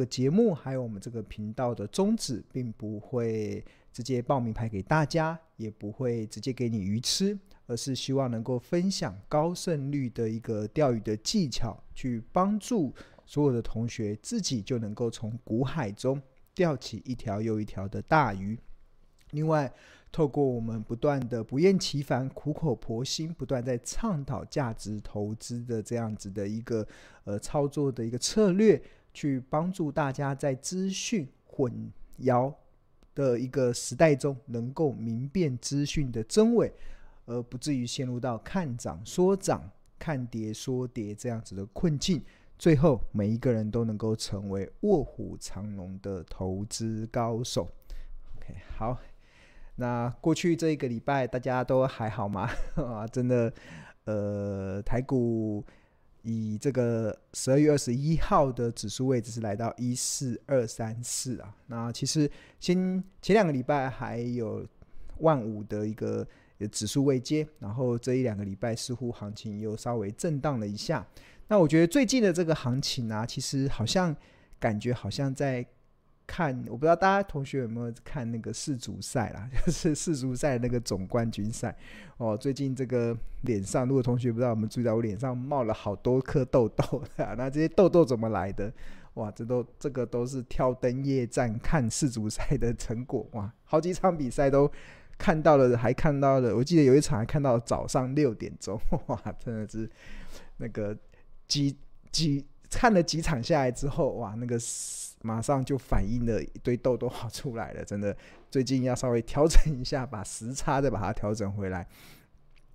个节目还有我们这个频道的宗旨，并不会直接报名牌给大家，也不会直接给你鱼吃，而是希望能够分享高胜率的一个钓鱼的技巧，去帮助所有的同学自己就能够从股海中钓起一条又一条的大鱼。另外，透过我们不断的不厌其烦、苦口婆心，不断在倡导价值投资的这样子的一个呃操作的一个策略，去帮助大家在资讯混淆的一个时代中，能够明辨资讯的真伪，而不至于陷入到看涨说涨、看跌说跌这样子的困境。最后，每一个人都能够成为卧虎藏龙的投资高手。OK，好。那过去这一个礼拜大家都还好吗？啊，真的，呃，台股以这个十二月二十一号的指数位置是来到一四二三四啊。那其实先前两个礼拜还有万五的一个指数位接，然后这一两个礼拜似乎行情又稍微震荡了一下。那我觉得最近的这个行情啊，其实好像感觉好像在。看，我不知道大家同学有没有看那个世足赛啦，就是世足赛那个总冠军赛哦。最近这个脸上，如果同学不知道，我们注意到我脸上冒了好多颗痘痘，那这些痘痘怎么来的？哇，这都这个都是挑灯夜战看世足赛的成果哇！好几场比赛都看到了，还看到了，我记得有一场还看到早上六点钟，哇，真的是那个几几看了几场下来之后，哇，那个。马上就反应了一堆痘痘出来了，真的，最近要稍微调整一下，把时差再把它调整回来。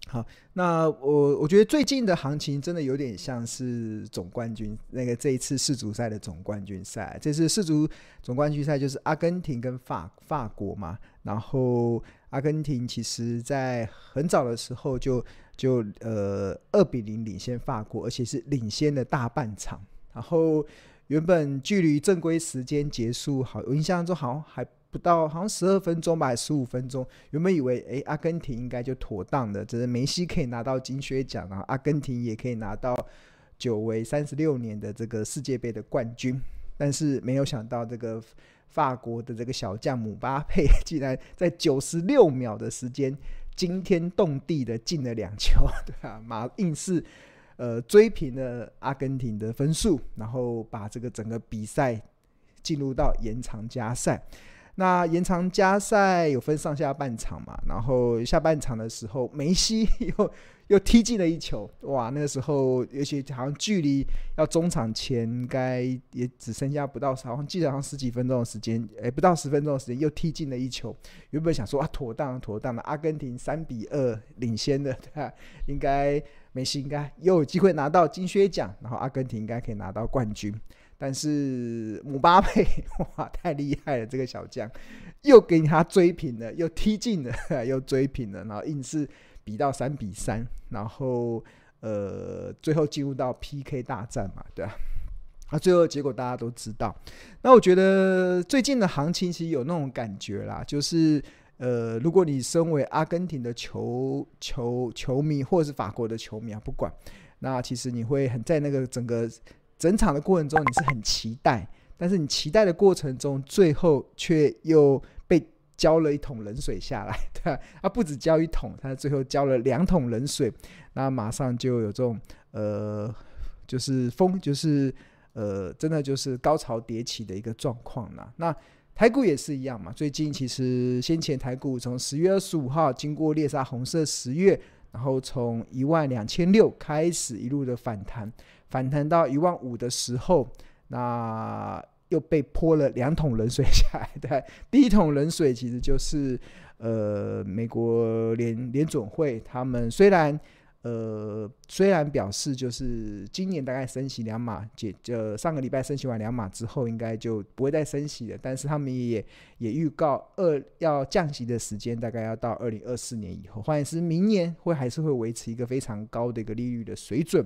好，那我我觉得最近的行情真的有点像是总冠军那个这一次世足赛的总冠军赛，这次世足总冠军赛就是阿根廷跟法法国嘛，然后阿根廷其实在很早的时候就就呃二比零领先法国，而且是领先了大半场，然后。原本距离正规时间结束，好，我印象中好像还不到，好像十二分钟吧，十五分钟。原本以为，诶、阿根廷应该就妥当的，只是梅西可以拿到金靴奖，然后阿根廷也可以拿到久违三十六年的这个世界杯的冠军。但是没有想到，这个法国的这个小将姆巴佩竟然在九十六秒的时间惊天动地的进了两球，对吧？马硬是。呃，追平了阿根廷的分数，然后把这个整个比赛进入到延长加赛。那延长加赛有分上下半场嘛？然后下半场的时候，梅西又又踢进了一球，哇！那个时候，尤其好像距离要中场前，该也只剩下不到，好像记得好像十几分钟的时间，诶，不到十分钟的时间，又踢进了一球。原本想说啊，妥当妥当的，阿根廷三比二领先的，对吧？应该。梅西应该又有机会拿到金靴奖，然后阿根廷应该可以拿到冠军。但是姆巴佩哇，太厉害了，这个小将又给他追平了，又踢进了，又追平了，然后硬是比到三比三，然后呃，最后进入到 PK 大战嘛，对吧？啊，最后结果大家都知道。那我觉得最近的行情其实有那种感觉啦，就是。呃，如果你身为阿根廷的球球球迷，或者是法国的球迷啊，不管，那其实你会很在那个整个整场的过程中，你是很期待，但是你期待的过程中，最后却又被浇了一桶冷水下来，对吧？啊，不止浇一桶，他最后浇了两桶冷水，那马上就有这种呃，就是风，就是呃，真的就是高潮迭起的一个状况了，那。台股也是一样嘛，最近其实先前台股从十月二十五号经过猎杀红色十月，然后从一万两千六开始一路的反弹，反弹到一万五的时候，那又被泼了两桶冷水下来。对，第一桶冷水其实就是呃美国联联准会，他们虽然。呃，虽然表示就是今年大概升息两码，解就上个礼拜升息完两码之后，应该就不会再升息了。但是他们也也预告二要降息的时间大概要到二零二四年以后，换言之，明年会还是会维持一个非常高的一个利率的水准。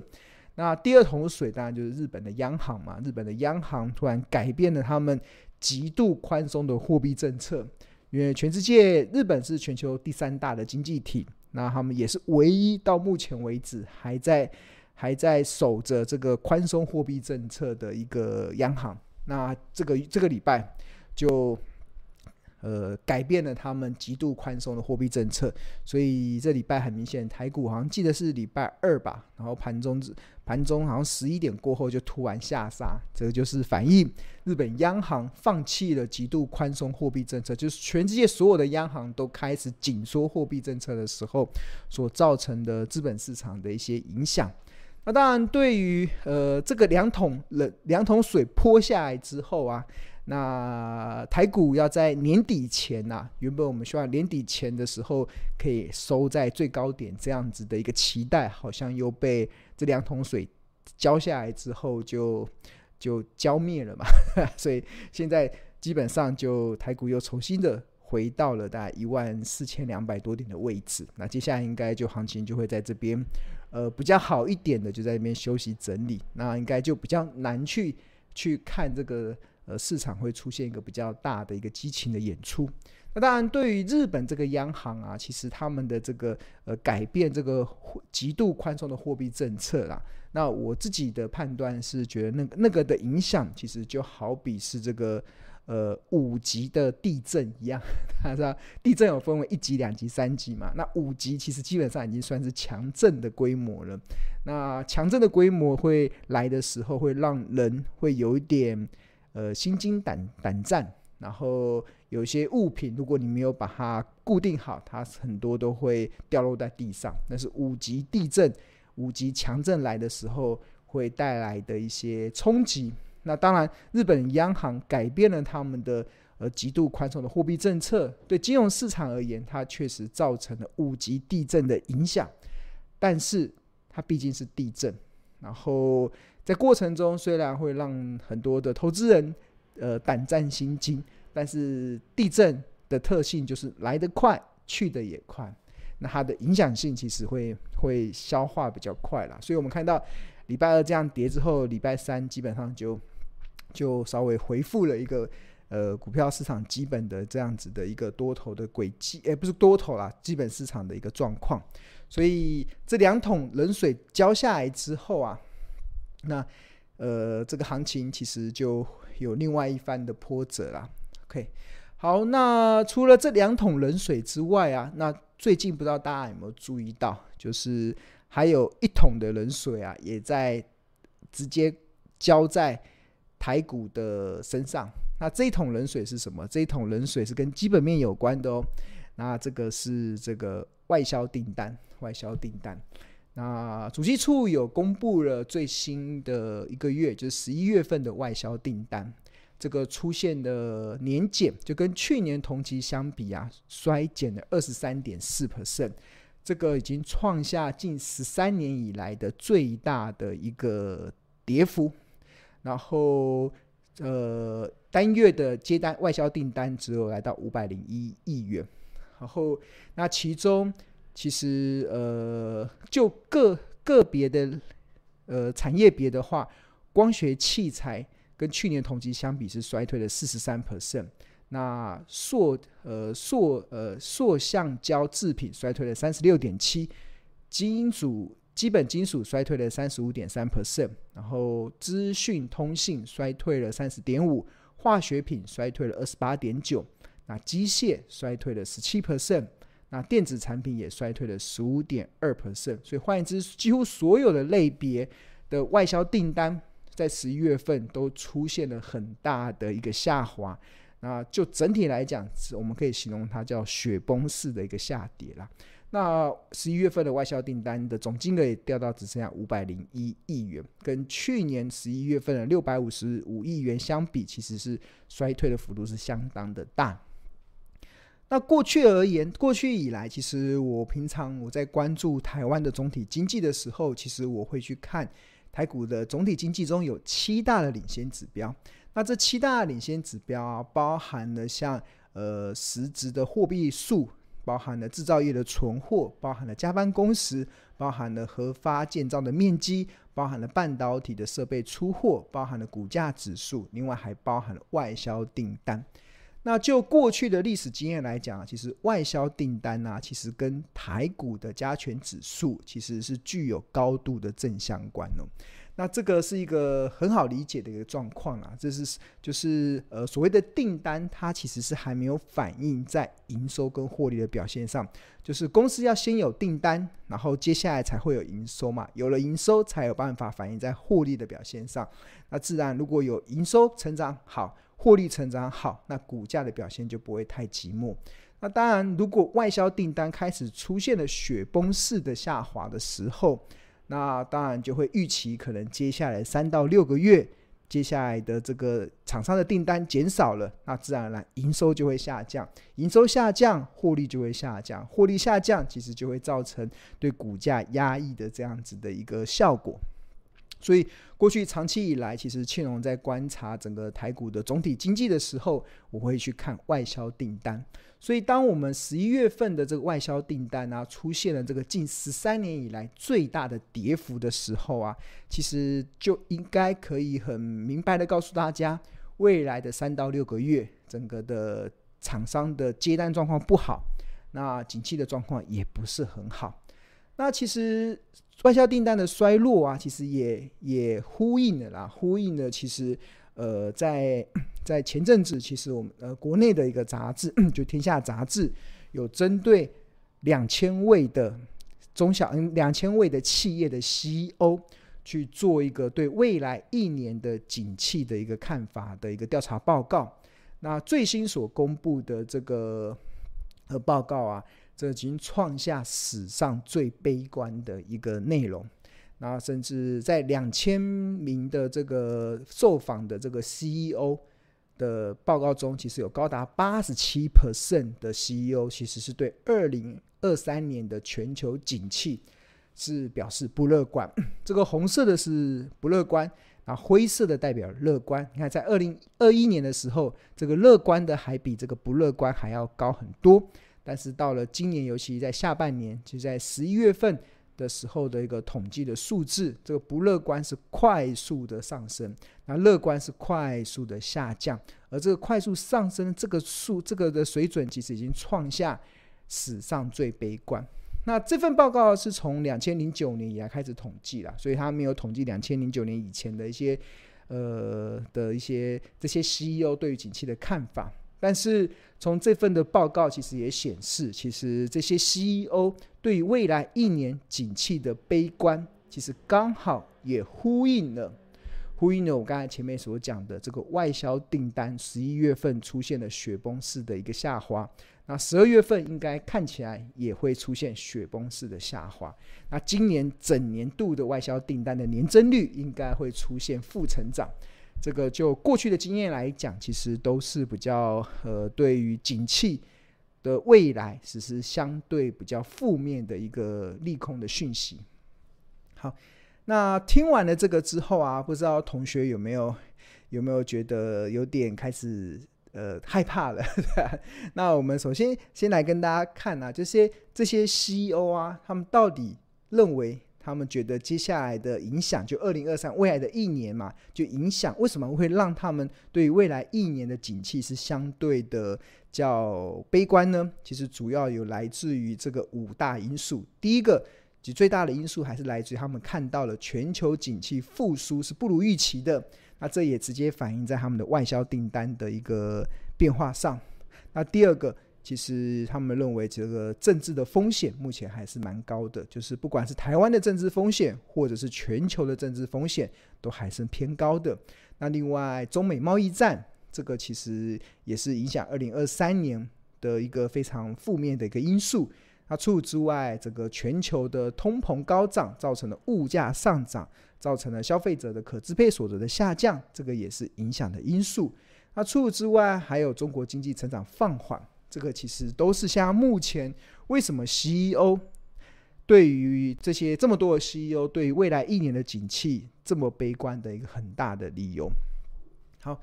那第二桶水当然就是日本的央行嘛，日本的央行突然改变了他们极度宽松的货币政策，因为全世界日本是全球第三大的经济体。那他们也是唯一到目前为止还在还在守着这个宽松货币政策的一个央行。那这个这个礼拜就。呃，改变了他们极度宽松的货币政策，所以这礼拜很明显，台股好像记得是礼拜二吧，然后盘中盘中好像十一点过后就突然下杀，这个就是反映日本央行放弃了极度宽松货币政策，就是全世界所有的央行都开始紧缩货币政策的时候所造成的资本市场的一些影响。那当然，对于呃这个两桶冷两桶水泼下来之后啊。那台股要在年底前呐、原本我们希望年底前的时候可以收在最高点，这样子的一个期待，好像又被这两桶水浇下来之后就就浇灭了嘛。所以现在基本上就台股又重新的回到了大概一万四千两百多点的位置。那接下来应该就行情就会在这边，呃，比较好一点的就在这边休息整理。那应该就比较难去去看这个。呃，市场会出现一个比较大的一个激情的演出。那当然，对于日本这个央行啊，其实他们的这个呃改变这个极度宽松的货币政策啦，那我自己的判断是觉得那个那个的影响，其实就好比是这个呃五级的地震一样。他说地震有分为一级、两级、三级嘛，那五级其实基本上已经算是强震的规模了。那强震的规模会来的时候，会让人会有一点。呃，心惊胆胆战，然后有些物品，如果你没有把它固定好，它很多都会掉落在地上。那是五级地震、五级强震来的时候会带来的一些冲击。那当然，日本央行改变了他们的呃极度宽松的货币政策，对金融市场而言，它确实造成了五级地震的影响。但是它毕竟是地震，然后。在过程中，虽然会让很多的投资人呃胆战心惊，但是地震的特性就是来得快，去得也快。那它的影响性其实会会消化比较快啦。所以我们看到礼拜二这样跌之后，礼拜三基本上就就稍微恢复了一个呃股票市场基本的这样子的一个多头的轨迹，诶，不是多头啦，基本市场的一个状况。所以这两桶冷水浇下来之后啊。那，呃，这个行情其实就有另外一番的波折啦。OK，好，那除了这两桶冷水之外啊，那最近不知道大家有没有注意到，就是还有一桶的冷水啊，也在直接浇在台股的身上。那这一桶冷水是什么？这一桶冷水是跟基本面有关的哦。那这个是这个外销订单，外销订单。那主机处有公布了最新的一个月，就是十一月份的外销订单，这个出现的年减，就跟去年同期相比啊，衰减了二十三点四 percent，这个已经创下近十三年以来的最大的一个跌幅。然后，呃，单月的接单外销订单只有来到五百零一亿元。然后，那其中。其实，呃，就个个别的呃产业别的话，光学器材跟去年同期相比是衰退了四十三 percent。那塑呃塑呃塑橡胶制品衰退了三十六点七，金属基本金属衰退了三十五点三 percent，然后资讯通信衰退了三十点五，化学品衰退了二十八点九，那机械衰退了十七 percent。那电子产品也衰退了十五点二 percent，所以换言之，几乎所有的类别的外销订单在十一月份都出现了很大的一个下滑。那就整体来讲，我们可以形容它叫雪崩式的一个下跌啦。那十一月份的外销订单的总金额也掉到只剩下五百零一亿元，跟去年十一月份的六百五十五亿元相比，其实是衰退的幅度是相当的大。那过去而言，过去以来，其实我平常我在关注台湾的总体经济的时候，其实我会去看台股的总体经济中有七大的领先指标。那这七大领先指标，包含了像呃实质的货币数，包含了制造业的存货，包含了加班工时，包含了核发建造的面积，包含了半导体的设备出货，包含了股价指数，另外还包含了外销订单。那就过去的历史经验来讲，其实外销订单啊，其实跟台股的加权指数其实是具有高度的正相关哦。那这个是一个很好理解的一个状况啊，这是就是呃所谓的订单，它其实是还没有反映在营收跟获利的表现上，就是公司要先有订单，然后接下来才会有营收嘛，有了营收才有办法反映在获利的表现上。那自然如果有营收成长好，获利成长好，那股价的表现就不会太寂寞。那当然，如果外销订单开始出现了雪崩式的下滑的时候，那当然就会预期，可能接下来三到六个月，接下来的这个厂商的订单减少了，那自然而然营收就会下降，营收下降，获利就会下降，获利下降，其实就会造成对股价压抑的这样子的一个效果。所以过去长期以来，其实庆隆在观察整个台股的总体经济的时候，我会去看外销订单。所以，当我们十一月份的这个外销订单啊，出现了这个近十三年以来最大的跌幅的时候啊，其实就应该可以很明白的告诉大家，未来的三到六个月，整个的厂商的接单状况不好，那景气的状况也不是很好。那其实外销订单的衰落啊，其实也也呼应了啦，呼应了其实。呃，在 在前阵子，其实我们呃国内的一个杂志，就《天下杂志》，有针对两千位的中小嗯两千位的企业的 CEO 去做一个对未来一年的景气的一个看法的一个调查报告。那最新所公布的这个呃报告啊，这已经创下史上最悲观的一个内容。然后，甚至在两千名的这个受访的这个 CEO 的报告中，其实有高达八十七 percent 的 CEO 其实是对二零二三年的全球景气是表示不乐观。这个红色的是不乐观，然后灰色的代表乐观。你看，在二零二一年的时候，这个乐观的还比这个不乐观还要高很多。但是到了今年，尤其在下半年，就在十一月份。的时候的一个统计的数字，这个不乐观是快速的上升，那乐观是快速的下降，而这个快速上升这个数，这个的水准其实已经创下史上最悲观。那这份报告是从两千零九年以来开始统计了，所以他没有统计两千零九年以前的一些呃的一些这些 CEO 对于景气的看法。但是从这份的报告其实也显示，其实这些 CEO 对未来一年景气的悲观，其实刚好也呼应了，呼应了我刚才前面所讲的这个外销订单，十一月份出现了雪崩式的一个下滑，那十二月份应该看起来也会出现雪崩式的下滑，那今年整年度的外销订单的年增率应该会出现负成长。这个就过去的经验来讲，其实都是比较呃，对于景气的未来，只是相对比较负面的一个利空的讯息。好，那听完了这个之后啊，不知道同学有没有有没有觉得有点开始呃害怕了？那我们首先先来跟大家看啊，这些这些 CEO 啊，他们到底认为？他们觉得接下来的影响，就二零二三未来的一年嘛，就影响为什么会让他们对未来一年的景气是相对的较悲观呢？其实主要有来自于这个五大因素。第一个，其最大的因素还是来自于他们看到了全球景气复苏是不如预期的，那这也直接反映在他们的外销订单的一个变化上。那第二个。其实他们认为这个政治的风险目前还是蛮高的，就是不管是台湾的政治风险，或者是全球的政治风险，都还是偏高的。那另外，中美贸易战这个其实也是影响二零二三年的一个非常负面的一个因素。那除此之外，这个全球的通膨高涨，造成了物价上涨，造成了消费者的可支配所得的下降，这个也是影响的因素。那除此之外，还有中国经济成长放缓。这个其实都是像目前为什么 CEO 对于这些这么多的 CEO 对于未来一年的景气这么悲观的一个很大的理由。好，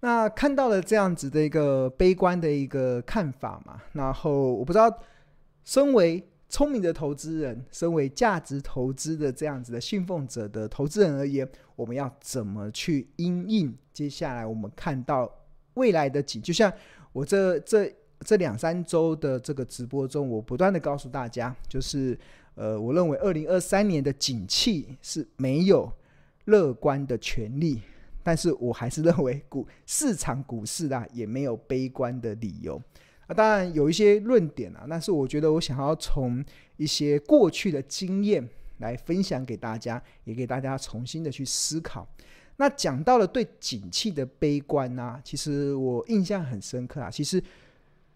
那看到了这样子的一个悲观的一个看法嘛，然后我不知道，身为聪明的投资人，身为价值投资的这样子的信奉者的投资人而言，我们要怎么去因应接下来我们看到未来的景，就像我这这。这两三周的这个直播中，我不断的告诉大家，就是呃，我认为二零二三年的景气是没有乐观的权利，但是我还是认为股市场股市啊也没有悲观的理由啊。当然有一些论点啊，但是我觉得我想要从一些过去的经验来分享给大家，也给大家重新的去思考。那讲到了对景气的悲观啊，其实我印象很深刻啊。其实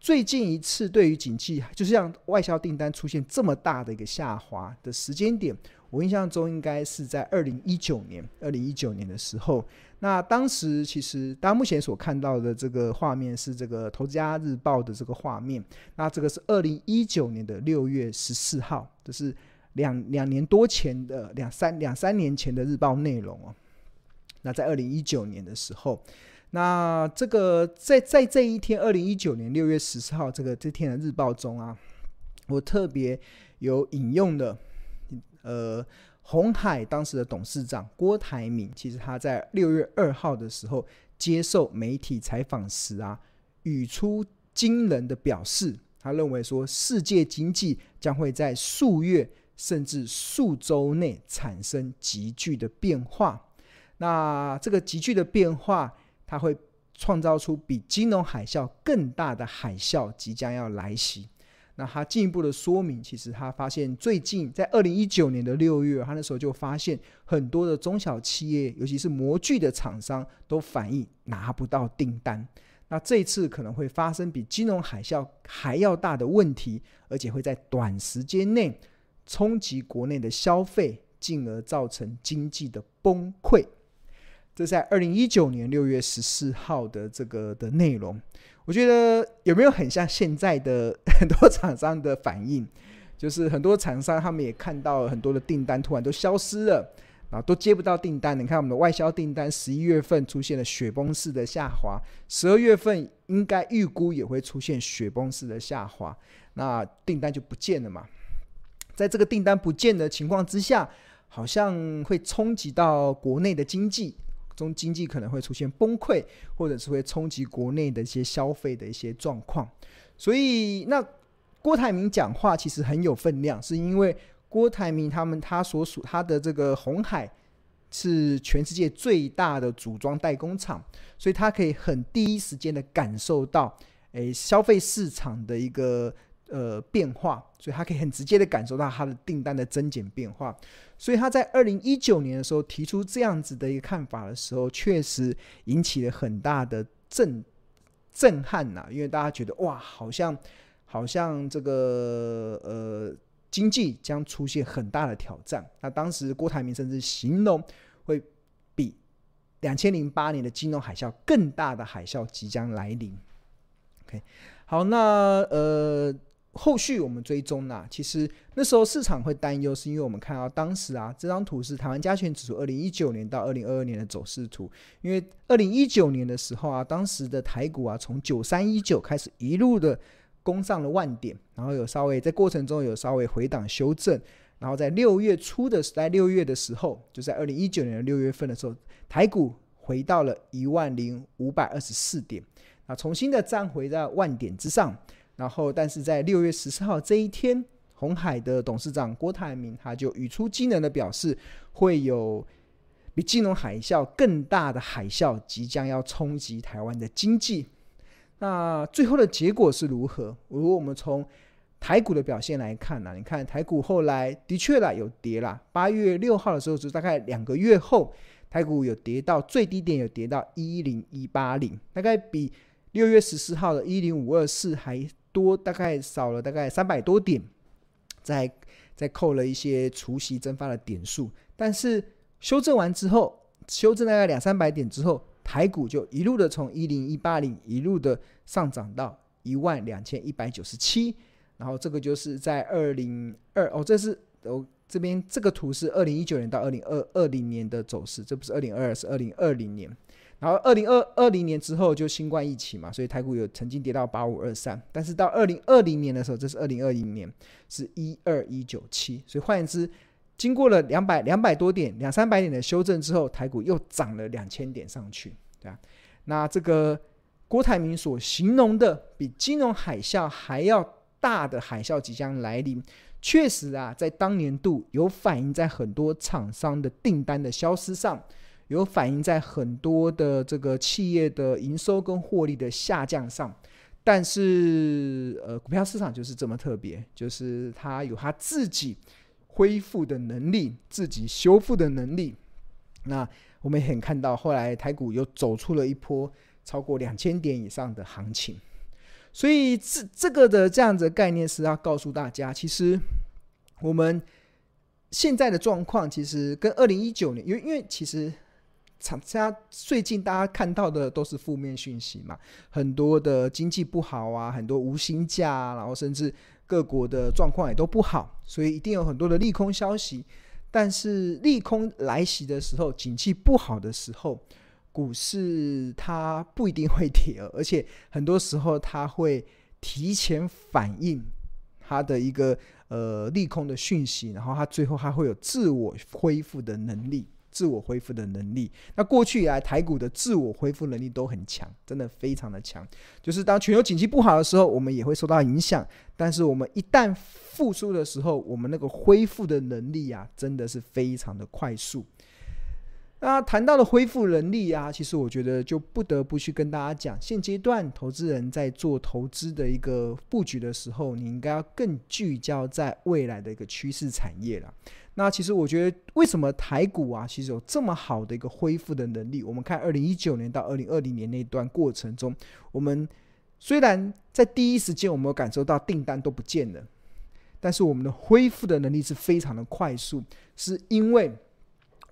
最近一次对于景气，就是像外销订单出现这么大的一个下滑的时间点。我印象中应该是在二零一九年，二零一九年的时候，那当时其实大家目前所看到的这个画面是这个《投资家日报》的这个画面，那这个是二零一九年的六月十四号，这是两两年多前的两三两三年前的日报内容哦。那在二零一九年的时候，那这个在在这一天，二零一九年六月十四号这个这天的日报中啊，我特别有引用的。呃，鸿海当时的董事长郭台铭，其实他在六月二号的时候接受媒体采访时啊，语出惊人的表示，他认为说世界经济将会在数月甚至数周内产生急剧的变化。那这个急剧的变化，它会创造出比金融海啸更大的海啸即将要来袭。那他进一步的说明，其实他发现最近在二零一九年的六月，他那时候就发现很多的中小企业，尤其是模具的厂商，都反映拿不到订单。那这次可能会发生比金融海啸还要大的问题，而且会在短时间内冲击国内的消费，进而造成经济的崩溃。这在二零一九年六月十四号的这个的内容。我觉得有没有很像现在的 很多厂商的反应？就是很多厂商他们也看到很多的订单突然都消失了，然后都接不到订单。你看我们的外销订单，十一月份出现了雪崩式的下滑，十二月份应该预估也会出现雪崩式的下滑，那订单就不见了嘛。在这个订单不见的情况之下，好像会冲击到国内的经济。中经济可能会出现崩溃，或者是会冲击国内的一些消费的一些状况。所以，那郭台铭讲话其实很有分量，是因为郭台铭他们他所属他的这个红海是全世界最大的组装代工厂，所以他可以很第一时间的感受到，诶，消费市场的一个。呃，变化，所以他可以很直接的感受到他的订单的增减变化，所以他在二零一九年的时候提出这样子的一个看法的时候，确实引起了很大的震震撼呐、啊，因为大家觉得哇，好像好像这个呃经济将出现很大的挑战。那当时郭台铭甚至形容会比两千零八年的金融海啸更大的海啸即将来临。OK，好，那呃。后续我们追踪呢、其实那时候市场会担忧，是因为我们看到当时啊，这张图是台湾加权指数二零一九年到二零二二年的走势图。因为二零一九年的时候啊，当时的台股啊，从九三一九开始一路的攻上了万点，然后有稍微在过程中有稍微回档修正，然后在六月初的时在六月的时候，就在二零一九年的六月份的时候，台股回到了一万零五百二十四点，啊，重新的站回在万点之上。然后，但是在六月十四号这一天，鸿海的董事长郭台铭他就语出惊人的表示，会有比金融海啸更大的海啸即将要冲击台湾的经济。那最后的结果是如何？如果我们从台股的表现来看呢、你看台股后来的确啦有跌啦，八月六号的时候就大概两个月后，台股有跌到最低点，有跌到一零一八零，大概比六月十四号的一零五二四还。多大概少了大概三百多点，再再扣了一些除息蒸发的点数，但是修正完之后，修正大概两三百点之后，台股就一路的从一零一八零一路的上涨到一万两千一百九十七，然后这个就是在二零二哦，这是哦这边这个图是二零一九年到二零二二零年的走势，这不是二零二二，是二零二零年。然后二零二二零年之后就新冠疫情嘛，所以台股有曾经跌到八五二三，但是到二零二零年的时候，这是二零二零年是一二一九七，所以换言之，经过了两百两百多点两三百点的修正之后，台股又涨了两千点上去，对吧？那这个郭台铭所形容的比金融海啸还要大的海啸即将来临。确实啊，在当年度有反映在很多厂商的订单的消失上，有反映在很多的这个企业的营收跟获利的下降上。但是，呃，股票市场就是这么特别，就是它有它自己恢复的能力，自己修复的能力。那我们也很看到，后来台股又走出了一波超过两千点以上的行情。所以这这个的这样子概念是要告诉大家，其实我们现在的状况其实跟二零一九年，因为因为其实厂家最近大家看到的都是负面讯息嘛，很多的经济不好啊，很多无薪假，然后甚至各国的状况也都不好，所以一定有很多的利空消息。但是利空来袭的时候，景气不好的时候。股市它不一定会跌，而且很多时候它会提前反映它的一个呃利空的讯息，然后它最后还会有自我恢复的能力，自我恢复的能力。那过去以来台股的自我恢复能力都很强，真的非常的强。就是当全球景气不好的时候，我们也会受到影响，但是我们一旦复苏的时候，我们那个恢复的能力啊，真的是非常的快速。那谈到了恢复能力啊，其实我觉得就不得不去跟大家讲，现阶段投资人在做投资的一个布局的时候，你应该要更聚焦在未来的一个趋势产业了。那其实我觉得，为什么台股啊，其实有这么好的一个恢复的能力？我们看二零一九年到二零二零年那段过程中，我们虽然在第一时间我们有感受到订单都不见了，但是我们的恢复的能力是非常的快速，是因为。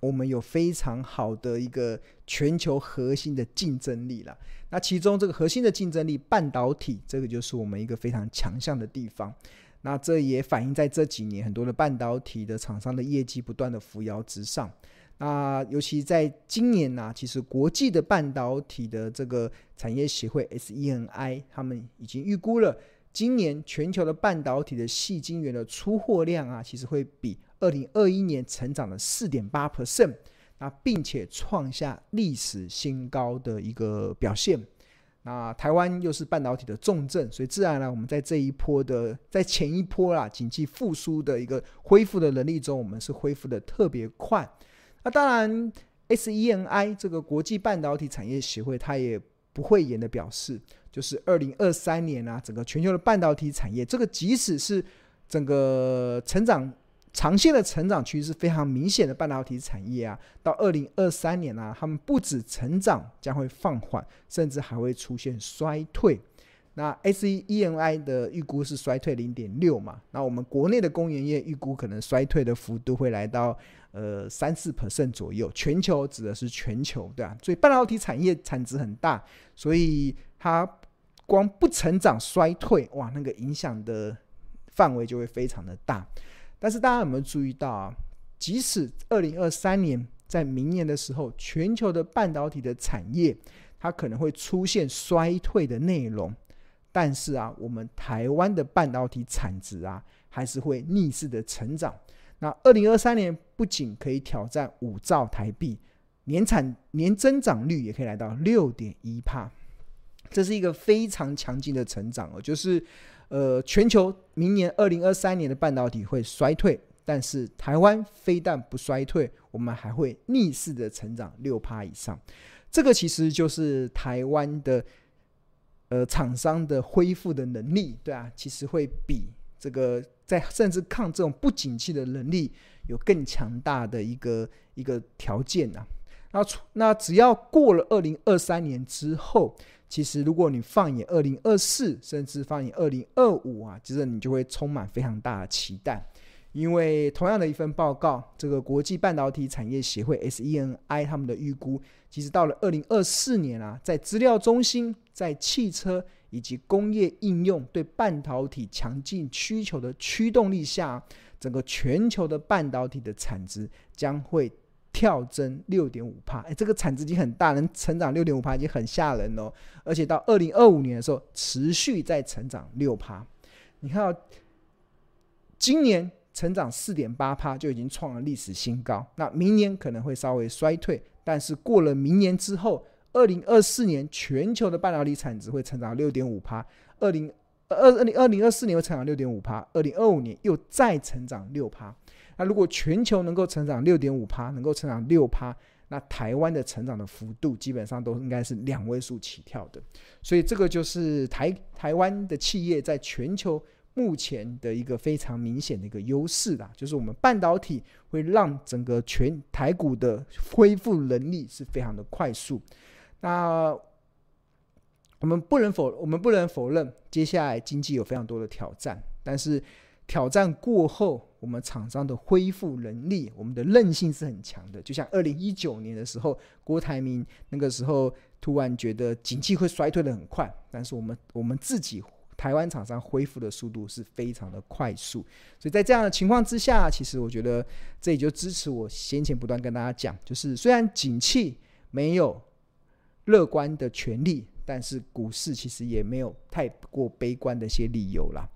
我们有非常好的一个全球核心的竞争力了。那其中这个核心的竞争力，半导体，这个就是我们一个非常强项的地方。那这也反映在这几年很多的半导体的厂商的业绩不断的扶摇直上。那尤其在今年呢、其实国际的半导体的这个产业协会 SENI 他们已经预估了，今年全球的半导体的细晶圆的出货量啊，其实会比。二零二一年成长了四点八 percent，那并且创下历史新高的一个表现。那台湾又是半导体的重镇，所以自然呢，我们在这一波的，在前一波啦，经济复苏的一个恢复的能力中，我们是恢复的特别快。那当然，S E N I 这个国际半导体产业协会，它也不讳言的表示，就是二零二三年啊，整个全球的半导体产业，这个即使是整个成长。长线的成长趋势非常明显的半导体产业啊，到二零二三年啊，他们不止成长将会放缓，甚至还会出现衰退。那 SEMI 的预估是衰退零点六嘛？那我们国内的工研业预估可能衰退的幅度会来到呃三四 percent 左右。全球指的是全球，对啊，所以半导体产业产值很大，所以它光不成长衰退，哇，那个影响的范围就会非常的大。但是大家有没有注意到啊？即使二零二三年在明年的时候，全球的半导体的产业它可能会出现衰退的内容，但是啊，我们台湾的半导体产值啊，还是会逆势的成长。那二零二三年不仅可以挑战五兆台币，年产年增长率也可以来到六点一帕，这是一个非常强劲的成长哦，就是。呃，全球明年二零二三年的半导体会衰退，但是台湾非但不衰退，我们还会逆势的成长六趴以上。这个其实就是台湾的呃厂商的恢复的能力，对啊，其实会比这个在甚至抗这种不景气的能力有更强大的一个一个条件啊。那那只要过了二零二三年之后。其实，如果你放眼二零二四，甚至放眼二零二五啊，其实你就会充满非常大的期待，因为同样的一份报告，这个国际半导体产业协会 S E N I 他们的预估，其实到了二零二四年啊，在资料中心、在汽车以及工业应用对半导体强劲需求的驱动力下，整个全球的半导体的产值将会。跳增六点五帕，哎，这个产值已经很大，能成长六点五帕已经很吓人了。而且到二零二五年的时候，持续在成长六帕。你看到今年成长四点八帕就已经创了历史新高。那明年可能会稍微衰退，但是过了明年之后，二零二四年全球的半导体产值会成长六点五帕，二零二二零二零二四年会成长六点五趴，二零二五年又再成长六趴。那如果全球能够成长六点五趴，能够成长六趴，那台湾的成长的幅度基本上都应该是两位数起跳的。所以这个就是台台湾的企业在全球目前的一个非常明显的一个优势啦，就是我们半导体会让整个全台股的恢复能力是非常的快速。那我们不能否，我们不能否认，接下来经济有非常多的挑战，但是挑战过后，我们厂商的恢复能力，我们的韧性是很强的。就像二零一九年的时候，郭台铭那个时候突然觉得景气会衰退得很快，但是我们我们自己台湾厂商恢复的速度是非常的快速。所以在这样的情况之下，其实我觉得这也就支持我先前不断跟大家讲，就是虽然景气没有乐观的权利。但是股市其实也没有太过悲观的一些理由啦。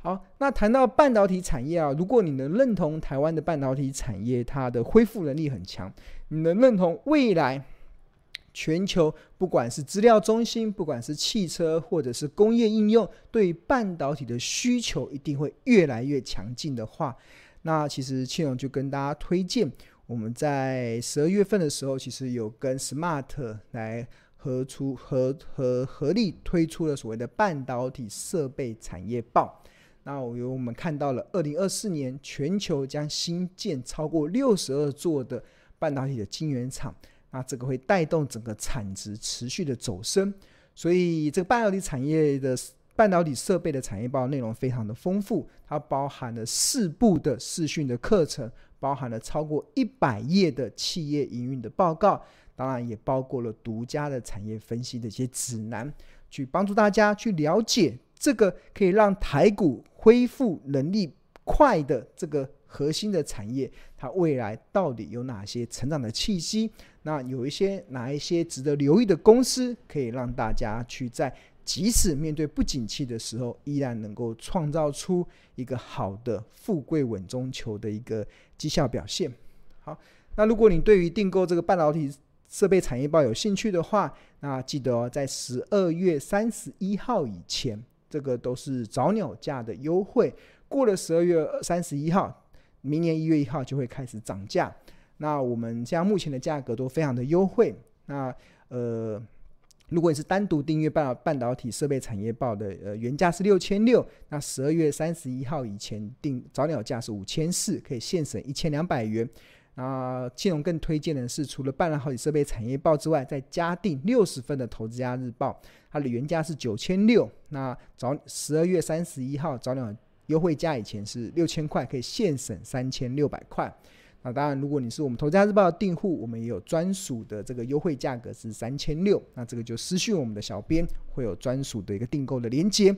好，那谈到半导体产业啊，如果你能认同台湾的半导体产业它的恢复能力很强，你能认同未来全球不管是资料中心，不管是汽车或者是工业应用，对半导体的需求一定会越来越强劲的话，那其实庆荣就跟大家推荐，我们在十二月份的时候，其实有跟 Smart 来。合出合合合力推出了所谓的半导体设备产业报，那我有我们看到了，二零二四年全球将新建超过六十二座的半导体的晶圆厂，那这个会带动整个产值持续的走升，所以这个半导体产业的半导体设备的产业报内容非常的丰富，它包含了四部的视讯的课程，包含了超过一百页的企业营运的报告。当然也包括了独家的产业分析的一些指南，去帮助大家去了解这个可以让台股恢复能力快的这个核心的产业，它未来到底有哪些成长的气息？那有一些哪一些值得留意的公司，可以让大家去在即使面对不景气的时候，依然能够创造出一个好的富贵稳中求的一个绩效表现。好，那如果你对于订购这个半导体，设备产业报有兴趣的话，那记得哦，在十二月三十一号以前，这个都是早鸟价的优惠。过了十二月三十一号，明年一月一号就会开始涨价。那我们将目前的价格都非常的优惠。那呃，如果你是单独订阅半导半导体设备产业报的，呃，原价是六千六，那十二月三十一号以前订早鸟价是五千四，可以现省一千两百元。啊，庆隆更推荐的是，除了办了好几设备产业报之外，再加订六十份的投资家日报，它的原价是九千六，那早十二月三十一号早鸟优惠价以前是六千块，可以现省三千六百块。那当然，如果你是我们投资家日报的订户，我们也有专属的这个优惠价格是三千六，那这个就私讯我们的小编，会有专属的一个订购的链接。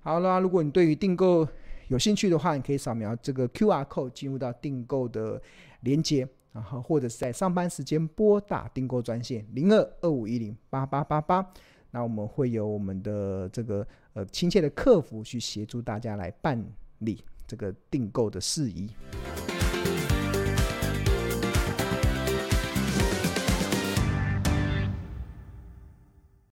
好了，如果你对于订购有兴趣的话，你可以扫描这个 QR code 进入到订购的。连接，然后或者是在上班时间拨打订购专线零二二五一零八八八八，那我们会有我们的这个呃亲切的客服去协助大家来办理这个订购的事宜。